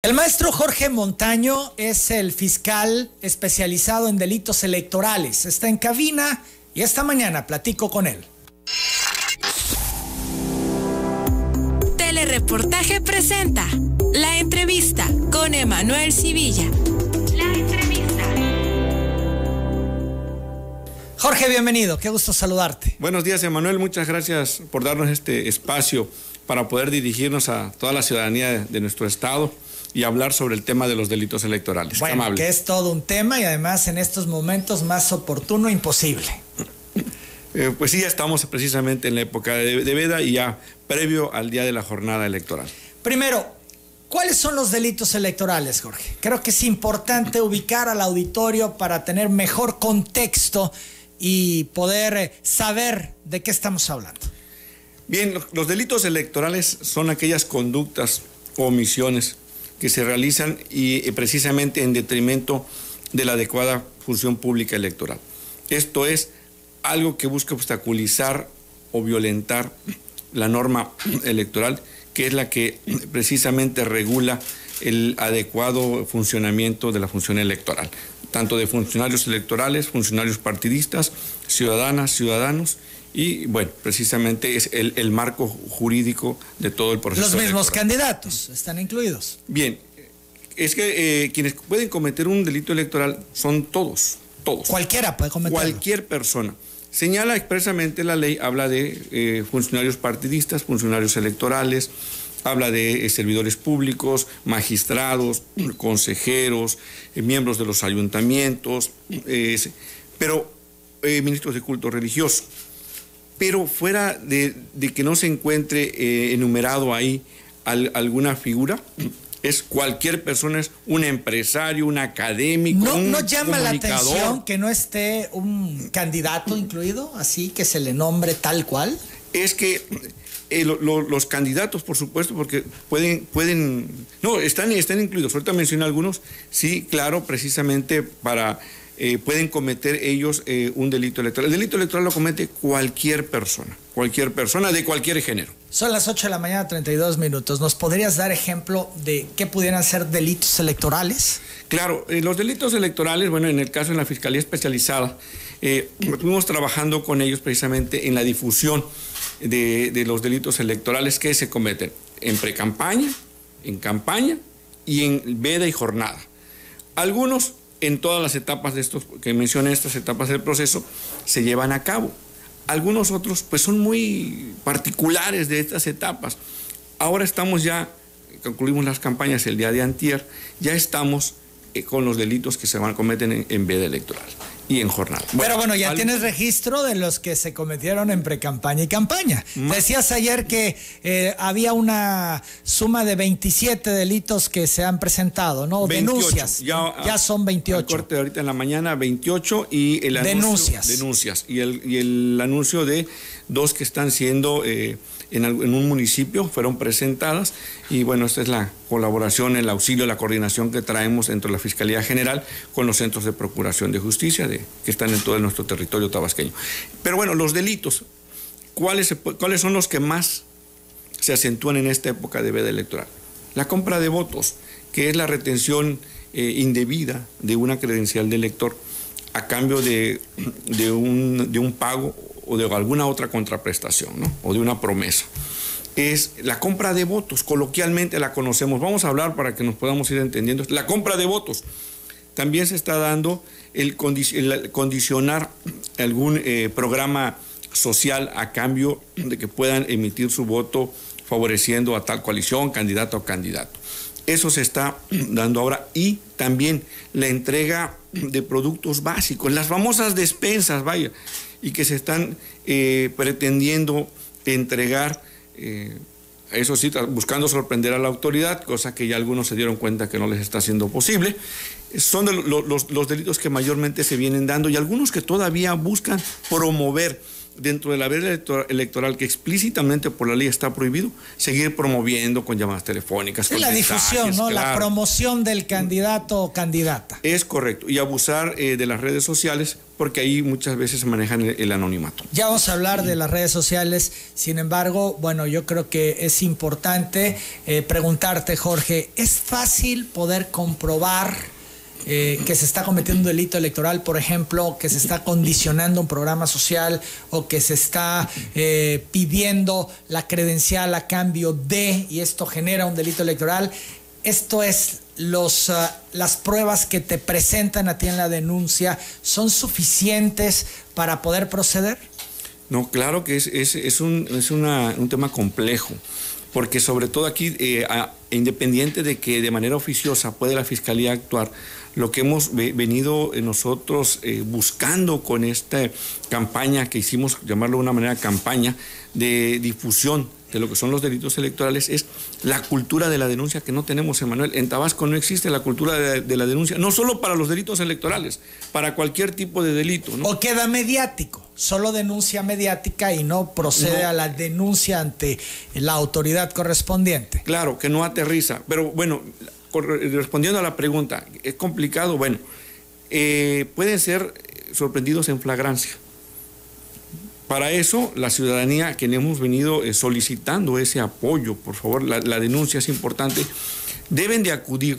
El maestro Jorge Montaño es el fiscal especializado en delitos electorales. Está en cabina y esta mañana platico con él. Telereportaje presenta la entrevista con Emanuel Civilla. La entrevista. Jorge, bienvenido. Qué gusto saludarte. Buenos días, Emanuel. Muchas gracias por darnos este espacio para poder dirigirnos a toda la ciudadanía de nuestro estado y hablar sobre el tema de los delitos electorales. Bueno, que es todo un tema y además en estos momentos más oportuno imposible. Eh, pues sí, ya estamos precisamente en la época de, de veda y ya previo al día de la jornada electoral. Primero, ¿cuáles son los delitos electorales, Jorge? Creo que es importante ubicar al auditorio para tener mejor contexto y poder eh, saber de qué estamos hablando. Bien, los delitos electorales son aquellas conductas o omisiones que se realizan y, precisamente en detrimento de la adecuada función pública electoral. Esto es algo que busca obstaculizar o violentar la norma electoral, que es la que precisamente regula el adecuado funcionamiento de la función electoral, tanto de funcionarios electorales, funcionarios partidistas, ciudadanas, ciudadanos, y bueno, precisamente es el, marco jurídico de todo el proceso. Los mismos candidatos están incluidos. Bien, es que eh, quienes pueden cometer un delito electoral son todos, todos. Cualquiera puede cometerlo. Cualquier persona. Señala expresamente la ley, habla de eh, funcionarios partidistas, funcionarios electorales, habla de eh, servidores públicos, magistrados, consejeros, miembros de los ayuntamientos, pero ministros de culto religioso pero fuera de, que no se encuentre eh, enumerado ahí alguna figura, es cualquier persona, es un empresario, un académico. ¿No, un ¿no llama la atención que no esté un candidato incluido, así que se le nombre tal cual? Es que eh, los candidatos, por supuesto, porque pueden, pueden, no, están, están incluidos. Ahorita mencioné algunos, sí, claro, precisamente para eh, pueden cometer ellos eh, un delito electoral. El delito electoral lo comete cualquier persona, cualquier persona de cualquier género. Son las 8 de la mañana, 32 minutos. ¿Nos podrías dar ejemplo de qué pudieran ser delitos electorales? Claro, eh, los delitos electorales, bueno, en el caso de la Fiscalía Especializada, estuvimos trabajando con ellos precisamente en la difusión de, de los delitos electorales que se cometen en precampaña, en campaña y en veda y jornada. Algunos en todas las etapas de estos que mencioné, estas etapas del proceso, se llevan a cabo. Algunos otros, pues son muy particulares de estas etapas. Ahora estamos ya, concluimos las campañas el día de antier, ya estamos con los delitos que se van a cometer en, en veda electoral y en jornada. Pero bueno, ya tienes registro de los que se cometieron en precampaña y campaña. Decías ayer que eh, había una suma de 27 delitos que se han presentado, ¿no? Denuncias. Ya, ya, son 28. corte ahorita en la mañana, 28 y el anuncio. Denuncias. Denuncias. Y el, y el anuncio de dos que están siendo... Eh, en, un municipio, fueron presentadas y bueno, esta es la colaboración, el auxilio, la coordinación que traemos entre la Fiscalía General con los centros de procuración de justicia que están en todo nuestro territorio tabasqueño. Pero bueno, los delitos, ¿cuáles, ¿cuáles son los que más se acentúan en esta época de veda electoral? La compra de votos, que es la retención eh, indebida de una credencial de elector a cambio de, de, un, de un pago o de alguna otra contraprestación, ¿no? O de una promesa. Es la compra de votos, coloquialmente la conocemos. Vamos a hablar para que nos podamos ir entendiendo. La compra de votos. También se está dando el, condicionar algún eh, programa social a cambio de que puedan emitir su voto favoreciendo a tal coalición, candidato o candidato. Eso se está dando ahora y también la entrega de productos básicos, las famosas despensas, vaya y que se están eh, pretendiendo entregar, eh, eso sí, buscando sorprender a la autoridad, cosa que ya algunos se dieron cuenta que no les está siendo posible. Son los, los delitos que mayormente se vienen dando y algunos que todavía buscan promover dentro de la veda electoral que explícitamente por la ley está prohibido, seguir promoviendo con llamadas telefónicas. Es la difusión, ¿no? La promoción del candidato o candidata. Es correcto. Y abusar eh, de las redes sociales porque ahí muchas veces se manejan el, anonimato. Ya vamos a hablar de las redes sociales, sin embargo, bueno, yo creo que es importante eh, preguntarte, Jorge, ¿es fácil poder comprobar eh, que se está cometiendo un delito electoral, por ejemplo, que se está condicionando un programa social o que se está eh, pidiendo la credencial a cambio de, y esto genera un delito electoral. Esto es los, ah, las pruebas que te presentan a ti en la denuncia, ¿son suficientes para poder proceder? No, claro que es, es, un, es un tema complejo porque sobre todo aquí, eh, independiente de que de manera oficiosa puede la Fiscalía actuar, lo que hemos venido eh, nosotros eh, buscando con esta campaña que hicimos, llamarlo de una manera campaña, de difusión de lo que son los delitos electorales es la cultura de la denuncia que no tenemos, Emanuel. En Tabasco no existe la cultura de, la denuncia, no solo para los delitos electorales, para cualquier tipo de delito. O queda mediático, solo denuncia mediática y no procede a la denuncia ante la autoridad correspondiente. Claro, que no aterriza. Pero bueno, respondiendo a la pregunta, ¿es complicado? Bueno, eh, pueden ser sorprendidos en flagrancia. Para eso, la ciudadanía, quien hemos venido eh, solicitando ese apoyo, por favor, la, denuncia es importante, deben de acudir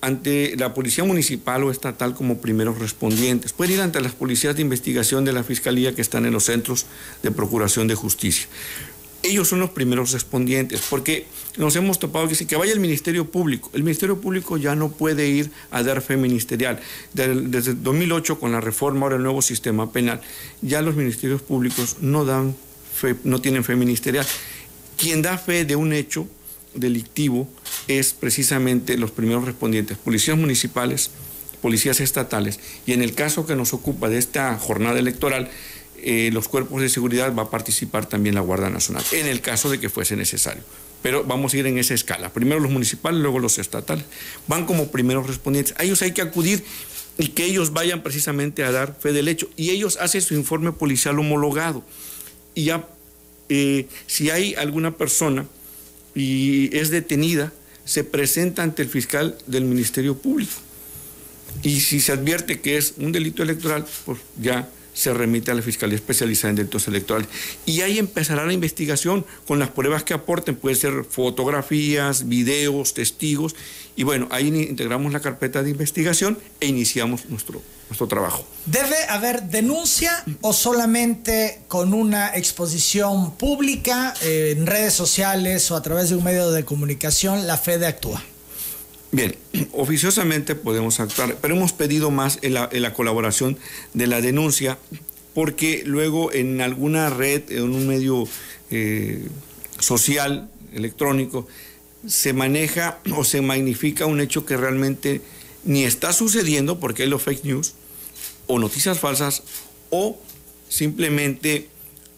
ante la policía municipal o estatal como primeros respondientes. Pueden ir ante las policías de investigación de la fiscalía que están en los centros de procuración de justicia ellos son los primeros respondientes, porque nos hemos topado que que vaya el Ministerio Público. El Ministerio Público ya no puede ir a dar fe ministerial. Desde 2008, con la reforma, ahora el nuevo sistema penal, ya los ministerios públicos no dan fe, no tienen fe ministerial. Quien da fe de un hecho delictivo es precisamente los primeros respondientes, policías municipales, policías estatales, y en el caso que nos ocupa de esta jornada electoral, eh, los cuerpos de seguridad va a participar también la Guardia Nacional, en el caso de que fuese necesario. Pero vamos a ir en esa escala. Primero los municipales, luego los estatales. Van como primeros respondientes. A ellos hay que acudir y que ellos vayan precisamente a dar fe del hecho. Y ellos hacen su informe policial homologado. Y ya, eh, si hay alguna persona y es detenida, se presenta ante el fiscal del Ministerio Público. Y si se advierte que es un delito electoral, pues ya se remite a la Fiscalía Especializada en Delitos Electorales. Y ahí empezará la investigación con las pruebas que aporten, puede ser fotografías, videos, testigos, y bueno, ahí integramos la carpeta de investigación e iniciamos nuestro, nuestro trabajo. ¿Debe haber denuncia o solamente con una exposición pública eh, en redes sociales o a través de un medio de comunicación la FEDE actúa? Bien, oficiosamente podemos actuar, pero hemos pedido más en la, colaboración de la denuncia, porque luego en alguna red, en un medio eh, social, electrónico, se maneja o se magnifica un hecho que realmente ni está sucediendo, porque hay los fake news, o noticias falsas, o simplemente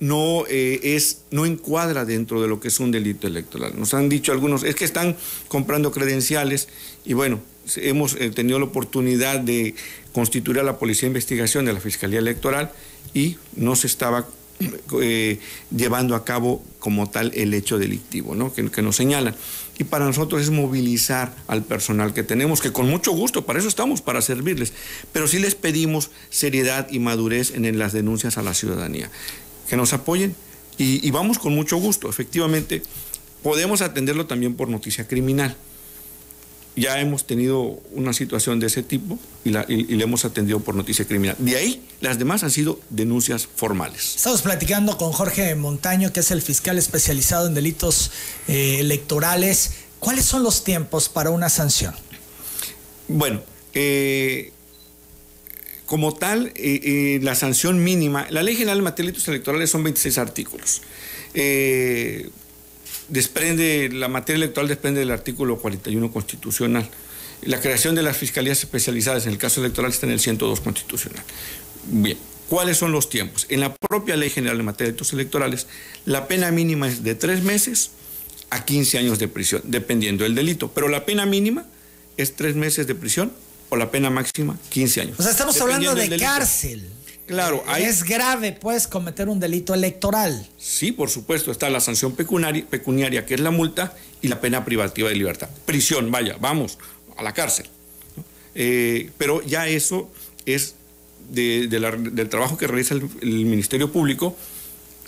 no eh, es no encuadra dentro de lo que es un delito electoral. Nos han dicho algunos, es que están comprando credenciales y bueno, hemos eh, tenido la oportunidad de constituir a la Policía de Investigación de la Fiscalía Electoral y no se estaba eh, llevando a cabo como tal el hecho delictivo, ¿no? Que, que, nos señalan. Y para nosotros es movilizar al personal que tenemos, que con mucho gusto, para eso estamos, para servirles, pero sí les pedimos seriedad y madurez en las denuncias a la ciudadanía que nos apoyen y, vamos con mucho gusto. Efectivamente, podemos atenderlo también por noticia criminal. Ya hemos tenido una situación de ese tipo y, la, hemos atendido por noticia criminal. De ahí, las demás han sido denuncias formales. Estamos platicando con Jorge Montaño, que es el fiscal especializado en delitos eh, electorales. ¿Cuáles son los tiempos para una sanción? Bueno, eh, como tal, eh, eh, la sanción mínima, la Ley General de Materia de Delitos Electorales son 26 artículos. Eh, la materia electoral depende del artículo 41 constitucional. La creación de las fiscalías especializadas en el caso electoral está en el 102 constitucional. Bien, ¿cuáles son los tiempos? En la propia Ley General de Materia de Delitos Electorales, la pena mínima es de tres meses a 15 años de prisión, dependiendo del delito, pero la pena mínima es tres meses de prisión o la pena máxima 15 años. O sea, estamos hablando de cárcel. Claro, es grave, puedes cometer un delito electoral. Sí, por supuesto, está la sanción pecuniaria, pecuniaria, que es la multa, y la pena privativa de libertad. Prisión, vaya, vamos, a la cárcel. Eh, pero ya eso es del trabajo que realiza el, Ministerio Público,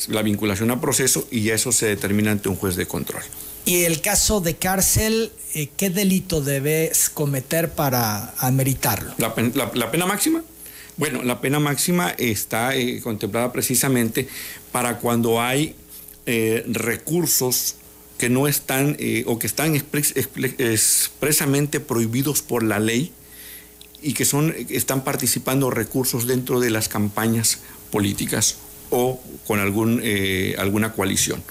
la vinculación a proceso, y ya eso se determina ante un juez de control. Y el caso de cárcel, eh, ¿qué delito debes cometer para ameritarlo? La, pena máxima. Bueno, la pena máxima está eh, contemplada precisamente para cuando hay eh, recursos que no están o que están expresamente prohibidos por la ley y que son, están participando recursos dentro de las campañas políticas o con algún, alguna coalición.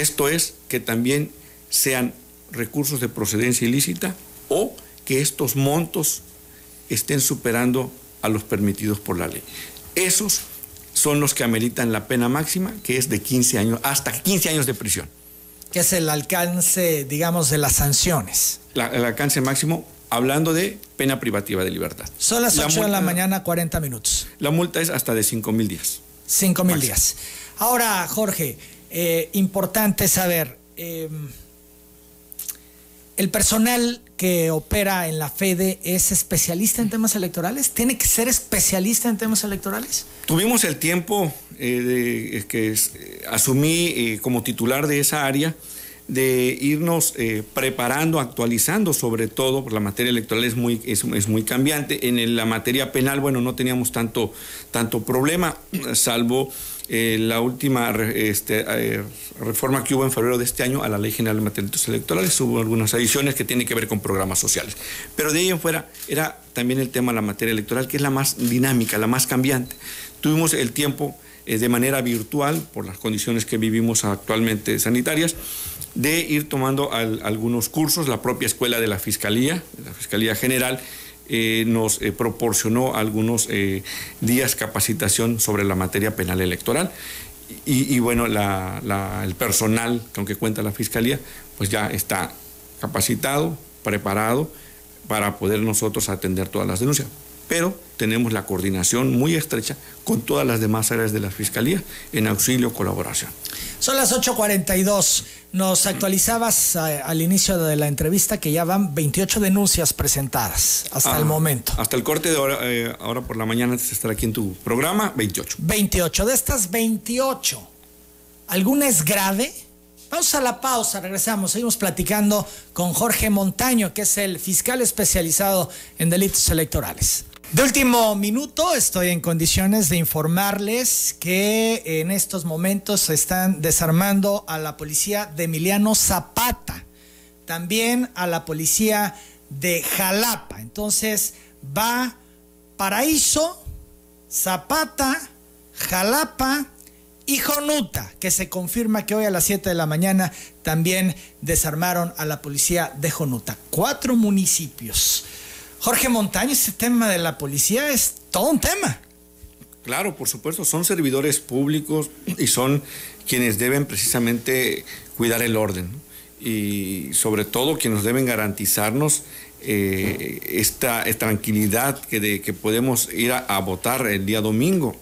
Esto es que también sean recursos de procedencia ilícita o que estos montos estén superando a los permitidos por la ley. Esos son los que ameritan la pena máxima, que es de 15 años, hasta 15 años de prisión. Que es el alcance, digamos, de las sanciones. el alcance máximo, hablando de pena privativa de libertad. Son las 8 de la mañana, 40 minutos. La multa es hasta de 5 mil días. 5 mil días. Ahora, Jorge, eh, importante saber, em, ¿el personal que opera en la FEDE es especialista en temas electorales? ¿Tiene que ser especialista en temas electorales? Tuvimos el tiempo eh, de, que eh, asumí como titular de esa área de irnos preparando, actualizando sobre todo, porque la materia electoral es muy, es, muy cambiante. En la materia penal, bueno, no teníamos tanto, tanto problema, salvo eh, la última este, eh, reforma que hubo en febrero de este año a la Ley General de Materiales Electorales, hubo algunas adiciones que tienen que ver con programas sociales. Pero de ahí en fuera era también el tema de la materia electoral, que es la más dinámica, la más cambiante. Tuvimos el tiempo eh, de manera virtual, por las condiciones que vivimos actualmente sanitarias, de ir tomando algunos cursos, la propia escuela de la Fiscalía, la Fiscalía General, eh, nos eh, proporcionó algunos eh, días capacitación sobre la materia penal electoral. Y, bueno, el personal con que cuenta la Fiscalía, pues ya está capacitado, preparado para poder nosotros atender todas las denuncias. Pero tenemos la coordinación muy estrecha con todas las demás áreas de la Fiscalía en auxilio, colaboración. Son las 8.42. Nos actualizabas eh, al inicio de la entrevista que ya van 28 denuncias presentadas hasta el momento. Hasta el corte de ahora, eh, ahora por la mañana antes de estar aquí en tu programa, 28. 28. De estas 28, ¿alguna es grave? Vamos a la pausa, regresamos, seguimos platicando con Jorge Montaño, que es el fiscal especializado en delitos electorales. De último minuto, estoy en condiciones de informarles que en estos momentos se están desarmando a la policía de Emiliano Zapata, también a la policía de Jalapa. Entonces va Paraíso, Zapata, Jalapa y Jonuta, que se confirma que hoy a las 7 de la mañana también desarmaron a la policía de Jonuta. Cuatro municipios. Jorge Montaño, ese tema de la policía es todo un tema. Claro, por supuesto, son servidores públicos y son quienes deben precisamente cuidar el orden y sobre todo quienes deben garantizarnos eh, esta, tranquilidad que, de, que podemos ir a, votar el día domingo.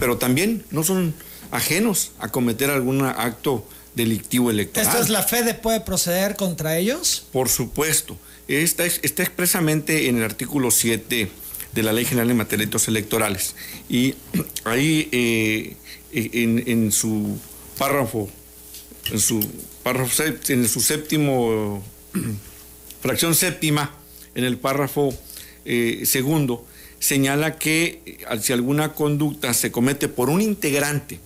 Pero también no son ajenos a cometer algún acto delictivo electoral. ¿Esto es la fe de puede proceder contra ellos? Por supuesto. Está, está expresamente en el artículo 7 de la Ley General de Materia Electorales. Y ahí eh, en, su párrafo, en su párrafo, en su séptimo, fracción séptima, en el párrafo eh, segundo, señala que eh, si alguna conducta se comete por un integrante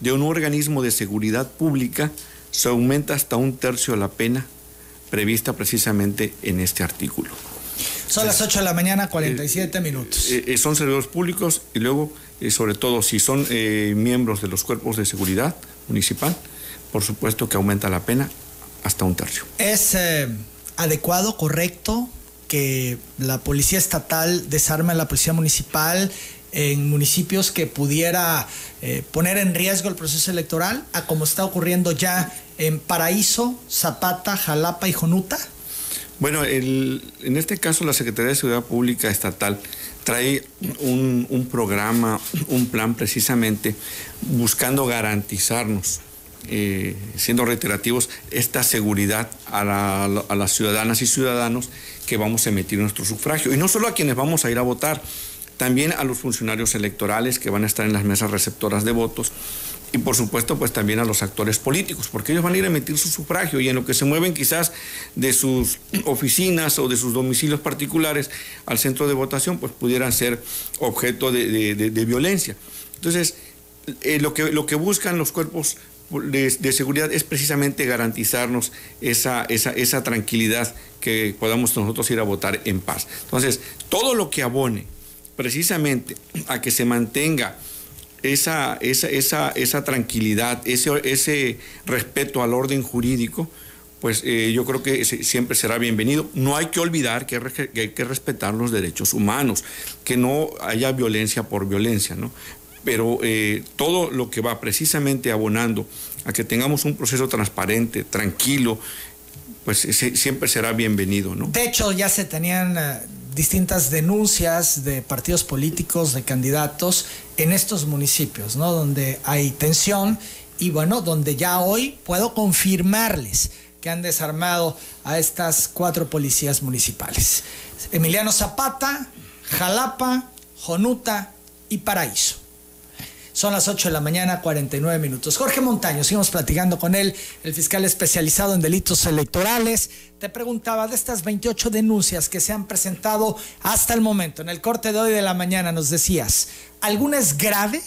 de un organismo de seguridad pública, se aumenta hasta un tercio la pena prevista precisamente en este artículo. Son las 8 de la mañana, 47 eh, minutos. Eh, eh, son servidores públicos y luego, sobre todo, si son miembros de los cuerpos de seguridad municipal, por supuesto que aumenta la pena hasta un tercio. ¿Es adecuado, correcto, que la policía estatal desarme a la policía municipal en municipios que pudiera poner en riesgo el proceso electoral, a como está ocurriendo ya en Paraíso, Zapata, Jalapa y Jonuta? Bueno, en este caso la Secretaría de Seguridad Pública Estatal trae un, programa, un plan precisamente buscando garantizarnos, eh, siendo reiterativos, esta seguridad a, las ciudadanas y ciudadanos que vamos a emitir nuestro sufragio. Y no solo a quienes vamos a ir a votar, también a los funcionarios electorales que van a estar en las mesas receptoras de votos y por supuesto pues también a los actores políticos, porque ellos van a ir a emitir su sufragio y en lo que se mueven quizás de sus oficinas o de sus domicilios particulares al centro de votación pues pudieran ser objeto de, violencia. Entonces, eh, lo, que, lo que buscan los cuerpos de, seguridad es precisamente garantizarnos esa, esa, esa tranquilidad que podamos nosotros ir a votar en paz. Entonces, todo lo que abone precisamente a que se mantenga esa, esa, esa, esa tranquilidad, ese, ese respeto al orden jurídico, pues eh, yo creo que siempre será bienvenido. No hay que olvidar que, hay que respetar los derechos humanos, que no haya violencia por violencia, ¿no? Pero eh, todo lo que va precisamente abonando a que tengamos un proceso transparente, tranquilo, pues siempre será bienvenido, ¿no? De hecho, ya se tenían eh, distintas denuncias de partidos políticos, de candidatos en estos municipios, ¿no? Donde hay tensión y bueno, donde ya hoy puedo confirmarles que han desarmado a estas cuatro policías municipales. Emiliano Zapata, Jalapa, Jonuta y Paraíso. Son las 8 de la mañana, 49 minutos. Jorge Montaño, seguimos platicando con él, el fiscal especializado en delitos electorales. Te preguntaba de estas 28 denuncias que se han presentado hasta el momento. En el corte de hoy de la mañana nos decías, ¿alguna es grave?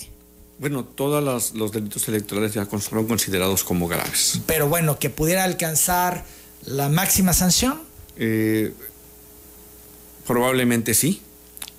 Bueno, todos los, delitos electorales ya fueron considerados como graves. Pero bueno, que pudiera alcanzar la máxima sanción. Eh, probablemente sí.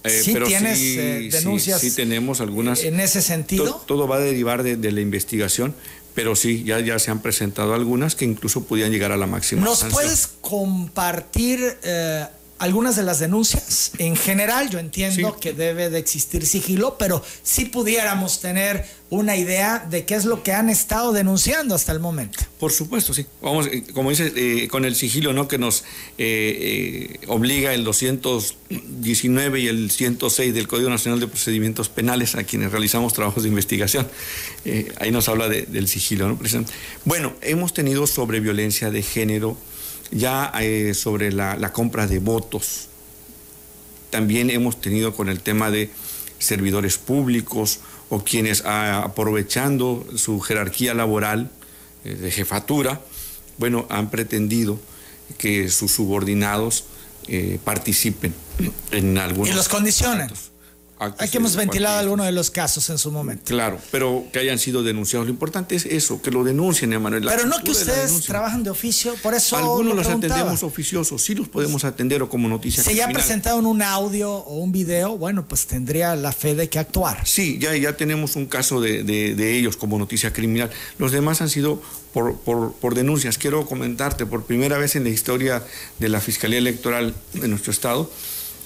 Eh, sí tienes eh, denuncias. Sí, tenemos algunas. En ese sentido. todo va a derivar de, la investigación, pero sí, ya, ya se han presentado algunas que incluso podían llegar a la máxima. ¿Nos puedes compartir eh, algunas de las denuncias. En general yo entiendo que debe de existir sigilo, pero si pudiéramos tener una idea de qué es lo que han estado denunciando hasta el momento. Por supuesto, sí. Vamos, eh, como dice, eh, con el sigilo ¿no? que nos eh, obliga el 219 y el 106 del Código Nacional de Procedimientos Penales a quienes realizamos trabajos de investigación. ahí nos habla del sigilo. ¿no? Bueno, hemos tenido sobre violencia de género ya eh, sobre la, compra de votos, también hemos tenido con el tema de servidores públicos o quienes ah, aprovechando su jerarquía laboral eh, de jefatura, bueno, han pretendido que sus subordinados eh, participen en algunos... Y los condicionan. Hay que hemos ventilado algunos de los casos en su momento. Claro, pero que hayan sido denunciados. Lo importante es eso, que lo denuncien, Emanuel. Pero no que ustedes trabajan de oficio, por eso. Algunos los atendemos oficiosos, sí los podemos atender o como noticia. Si ya presentaron un audio o un video, bueno, pues tendría la fe de que actuar. Sí, ya, ya tenemos un caso de, de, ellos como noticia criminal. Los demás han sido por, por, por, denuncias. Quiero comentarte, por primera vez en la historia de la Fiscalía Electoral de nuestro Estado,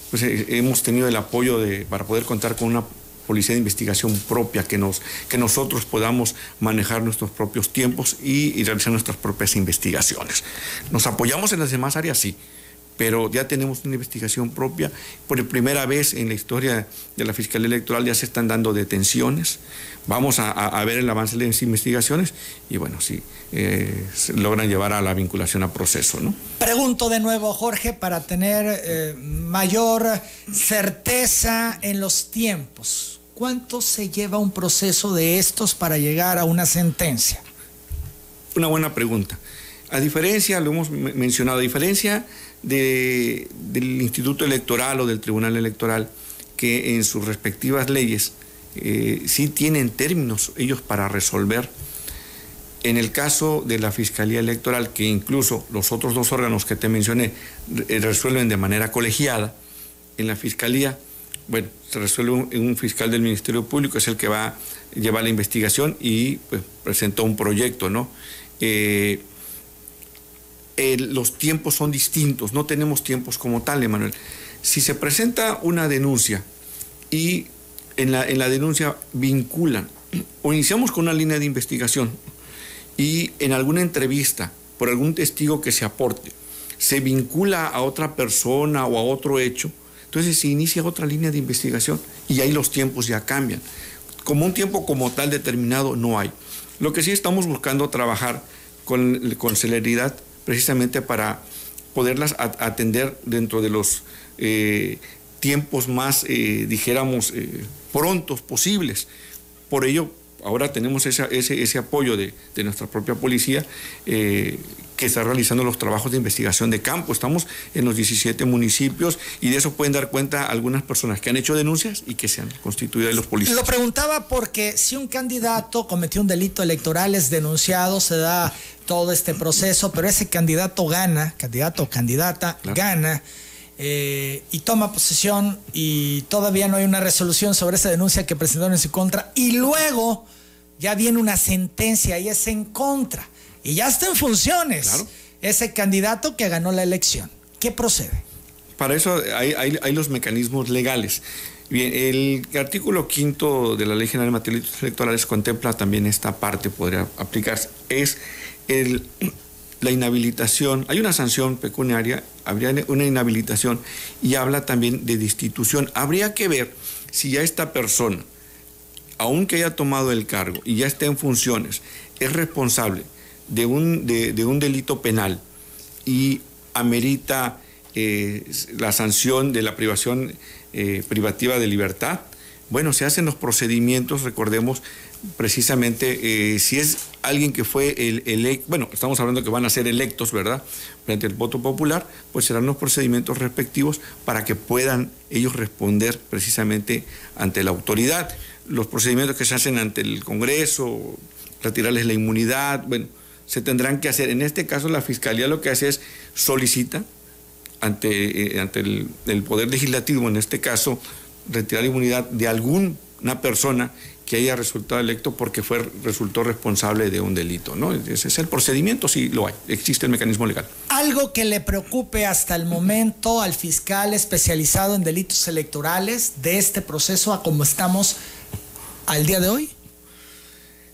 pues eh, hemos tenido el apoyo de, para poder contar con una policía de investigación propia, que, nos, que nosotros podamos manejar nuestros propios tiempos y, y realizar nuestras propias investigaciones. Nos apoyamos en las demás áreas, sí, pero ya tenemos una investigación propia. Por primera vez en la historia de la Fiscalía Electoral ya se están dando detenciones. Vamos a, ver el avance de las investigaciones y bueno, si eh, logran llevar a la vinculación a proceso. ¿no? Pregunto de nuevo, Jorge, para tener eh, mayor certeza en los tiempos. ¿Cuánto se lleva un proceso de estos para llegar a una sentencia? Una buena pregunta. A diferencia, lo hemos mencionado, a diferencia del Instituto Electoral o del Tribunal Electoral, que en sus respectivas leyes eh, sí tienen términos ellos para resolver. En el caso de la Fiscalía Electoral, que incluso los otros dos órganos que te mencioné eh, resuelven de manera colegiada, en la Fiscalía, bueno, se resuelve un, fiscal del Ministerio Público, es el que va a llevar la investigación y pues, presentó un proyecto, ¿no? Eh, los tiempos son distintos, no tenemos tiempos como tal, Emanuel. Si se presenta una denuncia y en la, en la denuncia vinculan o iniciamos con una línea de investigación y en alguna entrevista por algún testigo que se aporte, se vincula a otra persona o a otro hecho, entonces se inicia otra línea de investigación y ahí los tiempos ya cambian. Como un tiempo como tal determinado no hay. Lo que sí estamos buscando trabajar con, con celeridad precisamente para poderlas atender dentro de los eh, tiempos más, eh, dijéramos, eh, prontos posibles. Por ello, ahora tenemos ese, ese, apoyo de, nuestra propia policía eh, que está realizando los trabajos de investigación de campo. Estamos en los 17 municipios y de eso pueden dar cuenta algunas personas que han hecho denuncias y que se han constituido de los policías. Lo preguntaba porque si un candidato cometió un delito electoral, es denunciado, se da todo este proceso, pero ese candidato gana, candidato o candidata gana. Eh, y toma posesión y todavía no hay una resolución sobre esa denuncia que presentaron en su contra y luego ya viene una sentencia y es en contra y ya está en funciones ese candidato que ganó la elección. ¿Qué procede? Para eso hay, hay, los mecanismos legales. Bien, el artículo quinto de la Ley General de Materiales Electorales contempla también esta parte, podría aplicarse. Es el la inhabilitación, hay una sanción pecuniaria, habría una inhabilitación y habla también de destitución. Habría que ver si ya esta persona, aunque haya tomado el cargo y ya esté en funciones, es responsable de un, de, un delito penal y amerita eh, la sanción de la privación eh, privativa de libertad. Bueno, se hacen los procedimientos, recordemos, precisamente eh, si es alguien que fue el, electo, bueno, estamos hablando que van a ser electos, ¿verdad? Frente al voto popular, pues serán los procedimientos respectivos para que puedan ellos responder precisamente ante la autoridad. Los procedimientos que se hacen ante el Congreso, retirarles la inmunidad, bueno, se tendrán que hacer. En este caso, la Fiscalía lo que hace es solicita ante, eh, ante el, el Poder Legislativo, en este caso, retirar la inmunidad de alguna persona que haya resultado electo porque fue, resultó responsable de un delito. ¿no? Ese es el procedimiento, sí lo hay, existe el mecanismo legal. ¿Algo que le preocupe hasta el momento al fiscal especializado en delitos electorales de este proceso a como estamos al día de hoy?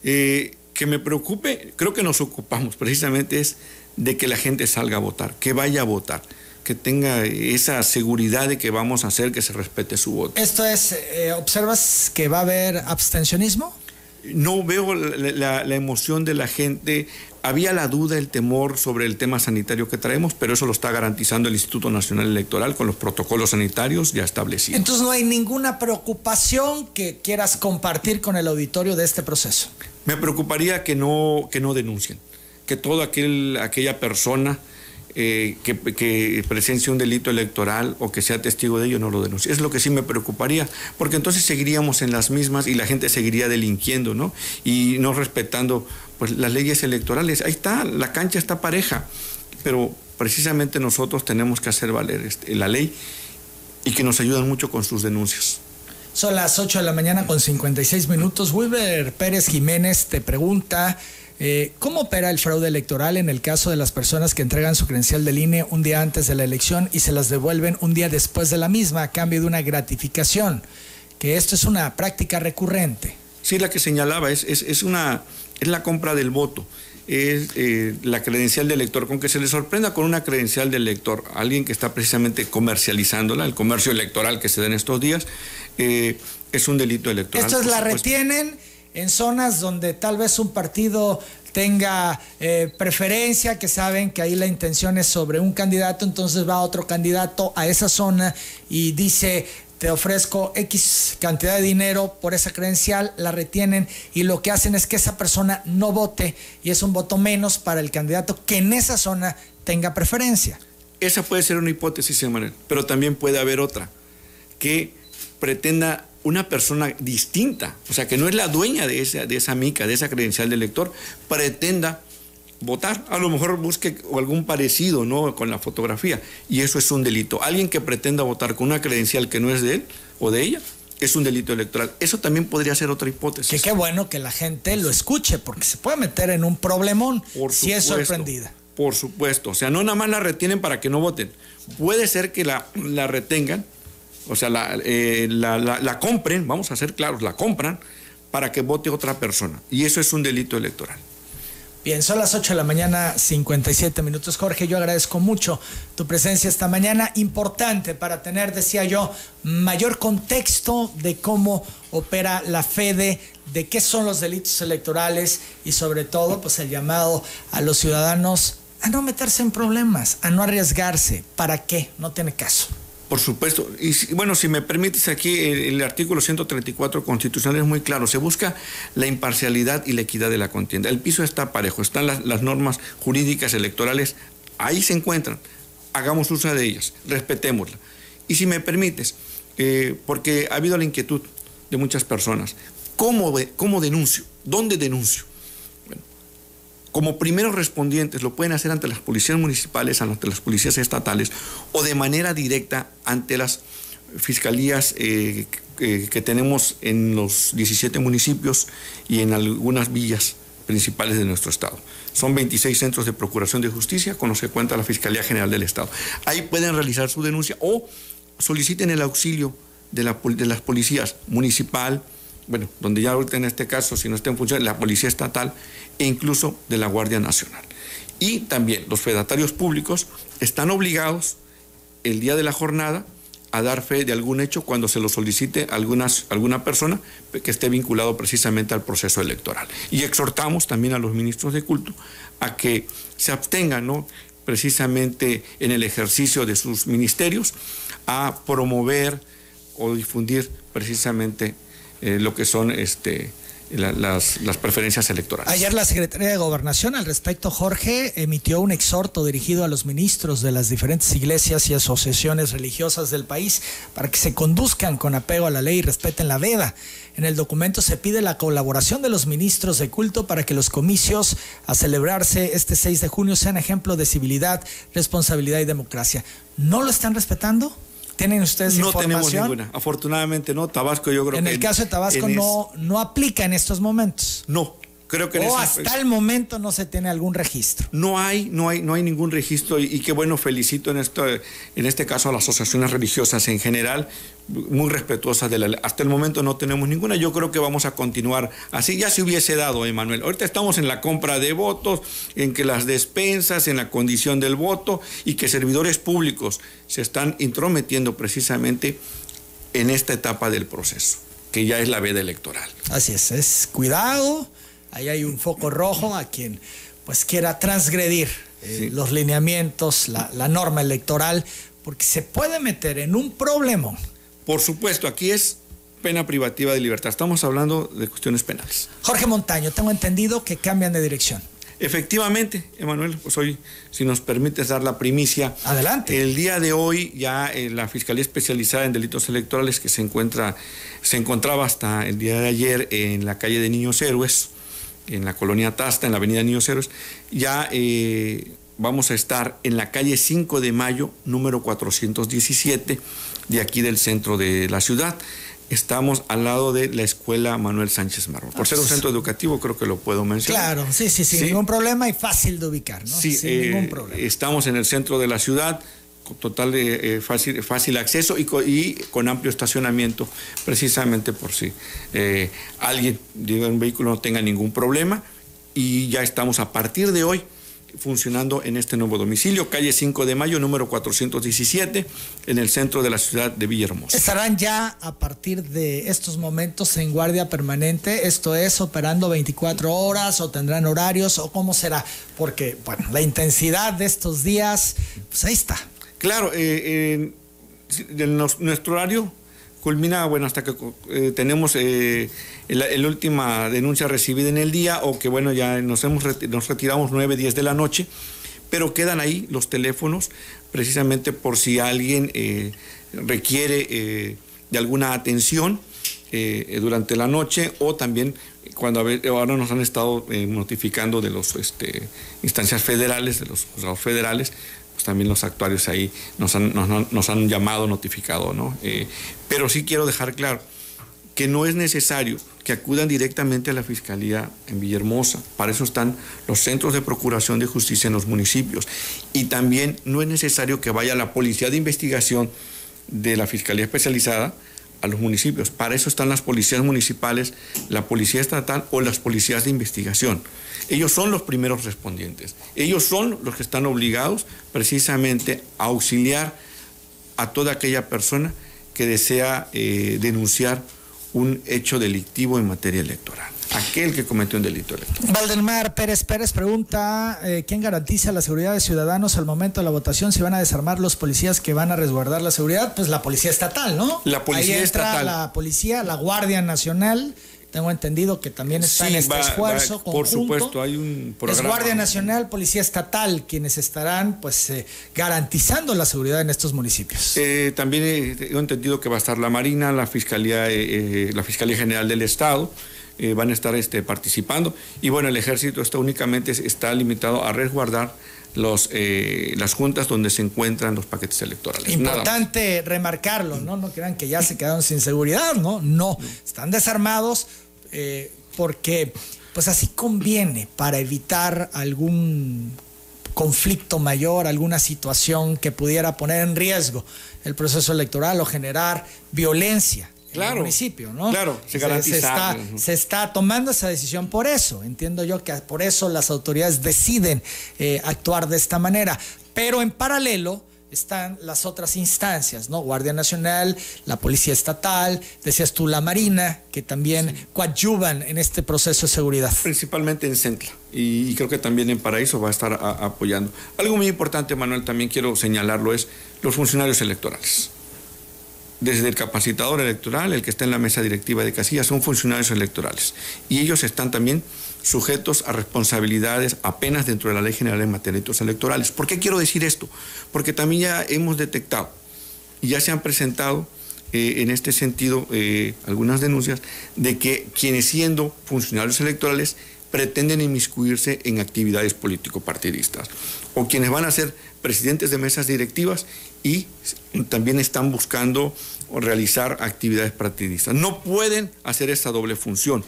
Eh, que me preocupe, creo que nos ocupamos precisamente es de que la gente salga a votar, que vaya a votar que tenga esa seguridad de que vamos a hacer que se respete su voto. ¿Esto es, eh, observas que va a haber abstencionismo? No veo la, emoción de la gente. Había la duda, el temor sobre el tema sanitario que traemos, pero eso lo está garantizando el Instituto Nacional Electoral con los protocolos sanitarios ya establecidos. Entonces no hay ninguna preocupación que quieras compartir con el auditorio de este proceso. Me preocuparía que no, que no denuncien, que toda aquella persona eh, que, presencie un delito electoral o que sea testigo de ello no lo denuncie. Es lo que sí me preocuparía, porque entonces seguiríamos en las mismas y la gente seguiría delinquiendo, ¿no? Y no respetando pues, las leyes electorales. Ahí está, la cancha está pareja, pero precisamente nosotros tenemos que hacer valer este, la ley y que nos ayudan mucho con sus denuncias. Son las 8 de la mañana con 56 minutos. Wilber Pérez Jiménez te pregunta eh, ¿Cómo opera el fraude electoral en el caso de las personas que entregan su credencial del INE un día antes de la elección y se las devuelven un día después de la misma a cambio de una gratificación? Que esto es una práctica recurrente. Sí, la que señalaba, es, es, una, es la compra del voto es eh, la credencial del elector, con que se le sorprenda con una credencial del elector, alguien que está precisamente comercializándola, el comercio electoral que se da en estos días, eh, es un delito electoral. Esto es la retienen en zonas donde tal vez un partido tenga eh, preferencia, que saben que ahí la intención es sobre un candidato, entonces va otro candidato a esa zona y dice, te ofrezco X cantidad de dinero por esa credencial, la retienen y lo que hacen es que esa persona no vote y es un voto menos para el candidato que en esa zona tenga preferencia. Esa puede ser una hipótesis, Emanuel, pero también puede haber otra, que pretenda una persona distinta, o sea, que no es la dueña de esa, de esa mica, de esa credencial de elector, pretenda votar. A lo mejor busque algún parecido ¿no? con la fotografía. Y eso es un delito. Alguien que pretenda votar con una credencial que no es de él o de ella, es un delito electoral. Eso también podría ser otra hipótesis. Que qué bueno que la gente lo escuche, porque se puede meter en un problemón si es sorprendida. Por supuesto. O sea, no nada más la retienen para que no voten. Puede ser que la, la retengan o sea, eh, la, la, compren, vamos a ser claros, la compran para que vote otra persona. Y eso es un delito electoral. Bien, son las 8 de la mañana, 57 minutos. Jorge, yo agradezco mucho tu presencia esta mañana. Importante para tener, decía yo, mayor contexto de cómo opera la FEDE, de qué son los delitos electorales y sobre todo, pues el llamado a los ciudadanos a no meterse en problemas, a no arriesgarse. ¿Para qué? No tiene caso. Por supuesto. Y bueno, si me permites aquí, el, artículo 134 constitucional es muy claro. Se busca la imparcialidad y la equidad de la contienda. El piso está parejo, están las, normas jurídicas electorales, ahí se encuentran. Hagamos uso de ellas, respetémosla. Y si me permites, eh, porque ha habido la inquietud de muchas personas, ¿cómo, cómo denuncio? ¿Dónde denuncio? Como primeros respondientes lo pueden hacer ante las policías municipales, ante las policías estatales o de manera directa ante las fiscalías eh, que tenemos en los 17 municipios y en algunas villas principales de nuestro estado. Son 26 centros de procuración de justicia con los que cuenta la Fiscalía General del Estado. Ahí pueden realizar su denuncia o soliciten el auxilio de, de las policías municipal, bueno, donde ya ahorita en este caso, si no está en función, la Policía Estatal e incluso de la Guardia Nacional. Y también los fedatarios públicos están obligados el día de la jornada a dar fe de algún hecho cuando se lo solicite algunas, alguna persona que esté vinculado precisamente al proceso electoral. Y exhortamos también a los ministros de culto a que se abstengan, ¿no? precisamente en el ejercicio de sus ministerios, a promover o difundir precisamente eh, lo que son este, las, las, preferencias electorales. Ayer la Secretaría de Gobernación al respecto, Jorge, emitió un exhorto dirigido a los ministros de las diferentes iglesias y asociaciones religiosas del país para que se conduzcan con apego a la ley y respeten la veda. En el documento se pide la colaboración de los ministros de culto para que los comicios a celebrarse este 6 de junio sean ejemplo de civilidad, responsabilidad y democracia. ¿No lo están respetando? ¿Tienen ustedes no información? No tenemos ninguna. Afortunadamente no. Tabasco yo creo en que... En el caso de Tabasco no, no aplica en estos momentos. No, Creo que o hasta el momento no se tiene algún registro. No hay, no hay, no hay ningún registro y, qué bueno, felicito en esto, en este caso a las asociaciones religiosas en general, muy respetuosas de la ley. Hasta el momento no tenemos ninguna. Yo creo que vamos a continuar así. Ya se hubiese dado, Emanuel. Ahorita estamos en la compra de votos, en que las despensas, en la condición del voto y que servidores públicos se están intrometiendo precisamente en esta etapa del proceso, que ya es la veda electoral. Así es, es cuidado ahí hay un foco rojo a quien pues quiera transgredir eh, los lineamientos, la, la, norma electoral, porque se puede meter en un problema. Por supuesto, aquí es pena privativa de libertad. Estamos hablando de cuestiones penales. Jorge Montaño, tengo entendido que cambian de dirección. Efectivamente, Emanuel, pues hoy, si nos permites dar la primicia. Adelante. El día de hoy, ya eh, la Fiscalía Especializada en Delitos Electorales, que se encuentra, se encontraba hasta el día de ayer en la calle de Niños Héroes, en la colonia Tasta, en la avenida Niños Héroes, ya eh, vamos a estar en la calle 5 de Mayo, número 417, de aquí del centro de la ciudad. Estamos al lado de la escuela Manuel Sánchez Marrón. Por ser un centro educativo, creo que lo puedo mencionar. Claro, sí, sí, sin ningún problema y fácil de ubicar, ¿no? Sí, sin ningún eh, problema. Estamos en el centro de la ciudad total de eh, fácil, acceso y, con amplio estacionamiento, precisamente por si eh, alguien de un vehículo no tenga ningún problema. Y ya estamos a partir de hoy funcionando en este nuevo domicilio, calle 5 de Mayo, número 417, en el centro de la ciudad de Villahermosa. ¿Estarán ya a partir de estos momentos en guardia permanente? ¿Esto es operando 24 horas o tendrán horarios o cómo será? Porque, bueno, la intensidad de estos días, pues ahí está. Claro, eh, nuestro horario culmina, bueno, hasta que eh, tenemos eh, la, última denuncia recibida en el día o que, bueno, ya nos, hemos nos retiramos 9, 10 de la noche, pero quedan ahí los teléfonos precisamente por si alguien requiere de alguna atención durante la noche o también cuando ahora nos han estado notificando de las este, instancias federales, de los juzgados federales, pues, también los actuarios ahí nos han, llamado, notificado, ¿no? Eh, pero sí quiero dejar claro que no es necesario que acudan directamente a la Fiscalía en Villahermosa. Para eso están los centros de procuración de justicia en los municipios. Y también no es necesario que vaya la Policía de Investigación de la Fiscalía Especializada a los municipios. Para eso están las policías municipales, la policía estatal o las policías de investigación. Ellos son los primeros respondientes. Ellos son los que están obligados precisamente a auxiliar a toda aquella persona que desea eh, denunciar un hecho delictivo en materia electoral aquel que cometió un delito electoral. Valdemar Pérez Pérez pregunta, eh, ¿quién garantiza la seguridad de ciudadanos al momento de la votación? Si van a desarmar los policías que van a resguardar la seguridad, pues la policía estatal, ¿no? La policía Ahí entra estatal. La policía, la Guardia Nacional. Tengo entendido que también está en este esfuerzo. por supuesto, hay un programa. Es Guardia Nacional, Policía Estatal, quienes estarán pues eh, garantizando la seguridad en estos municipios. Eh, también he, entendido que va a estar la Marina, la Fiscalía, la Fiscalía General del Estado. Eh, van a estar este, participando. Y bueno, el ejército está únicamente está limitado a resguardar los, eh, las juntas donde se encuentran los paquetes electorales. Importante remarcarlo, ¿no? No crean que ya se quedaron sin seguridad, ¿no? No, están desarmados eh, porque pues así conviene para evitar algún conflicto mayor, alguna situación que pudiera poner en riesgo el proceso electoral o generar violencia claro, municipio, ¿no? Claro, se garantiza. está, se está, tomando esa decisión por eso. Entiendo yo que por eso las autoridades deciden eh, actuar de esta manera. Pero en paralelo están las otras instancias, ¿no? Guardia Nacional, la Policía Estatal, decías tú la Marina, que también coadyuvan en este proceso de seguridad. Principalmente en Centla y, creo que también en Paraíso va a estar apoyando. Algo muy importante, Manuel, también quiero señalarlo, es los funcionarios electorales desde el capacitador electoral, el que está en la mesa directiva de casillas, son funcionarios electorales. Y ellos están también sujetos a responsabilidades apenas dentro de la Ley General en materia de electorales. ¿Por qué quiero decir esto? Porque también ya hemos detectado y ya se han presentado eh, en este sentido eh, algunas denuncias de que quienes siendo funcionarios electorales pretenden inmiscuirse en actividades político-partidistas o quienes van a ser presidentes de mesas directivas y también están buscando realizar actividades partidistas. No pueden hacer esa doble función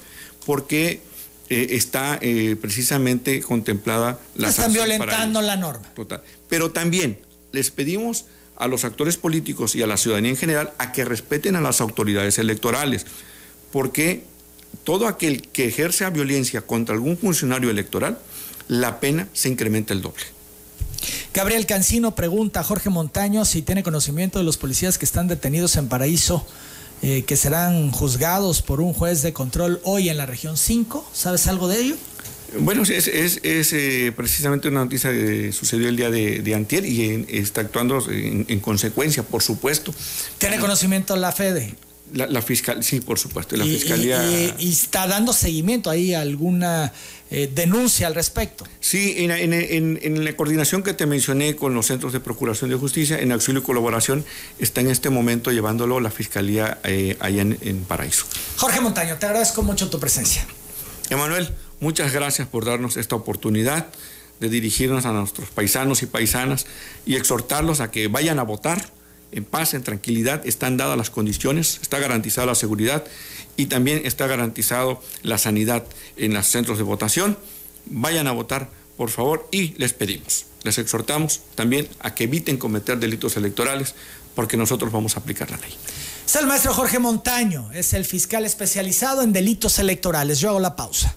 porque eh, está eh, precisamente contemplada la Están violentando la norma. Total. Pero también les pedimos a los actores políticos y a la ciudadanía en general a que respeten a las autoridades electorales, porque todo aquel que ejerce violencia contra algún funcionario electoral, la pena se incrementa el doble. Gabriel Cancino pregunta a Jorge Montaño si tiene conocimiento de los policías que están detenidos en Paraíso, eh, que serán juzgados por un juez de control hoy en la región 5. ¿Sabes algo de ello? Bueno, es, es, eh, precisamente una noticia que sucedió el día de, antier y está actuando en, consecuencia, por supuesto. ¿Tiene conocimiento la FEDE? La, fiscal, sí, por supuesto, la fiscalía. Y, está dando seguimiento ahí alguna eh, denuncia al respecto. Sí, en, la coordinación que te mencioné con los centros de procuración de justicia, en auxilio y colaboración, está en este momento llevándolo la fiscalía eh, allá en, Paraíso. Jorge Montaño, te agradezco mucho tu presencia. Emanuel, muchas gracias por darnos esta oportunidad de dirigirnos a nuestros paisanos y paisanas y exhortarlos a que vayan a votar en paz, en tranquilidad, están dadas las condiciones, está garantizada la seguridad y también está garantizado la sanidad en los centros de votación. Vayan a votar, por favor, y les pedimos, les exhortamos también a que eviten cometer delitos electorales porque nosotros vamos a aplicar la ley. Es el maestro Jorge Montaño, es el fiscal especializado en delitos electorales. Yo hago la pausa.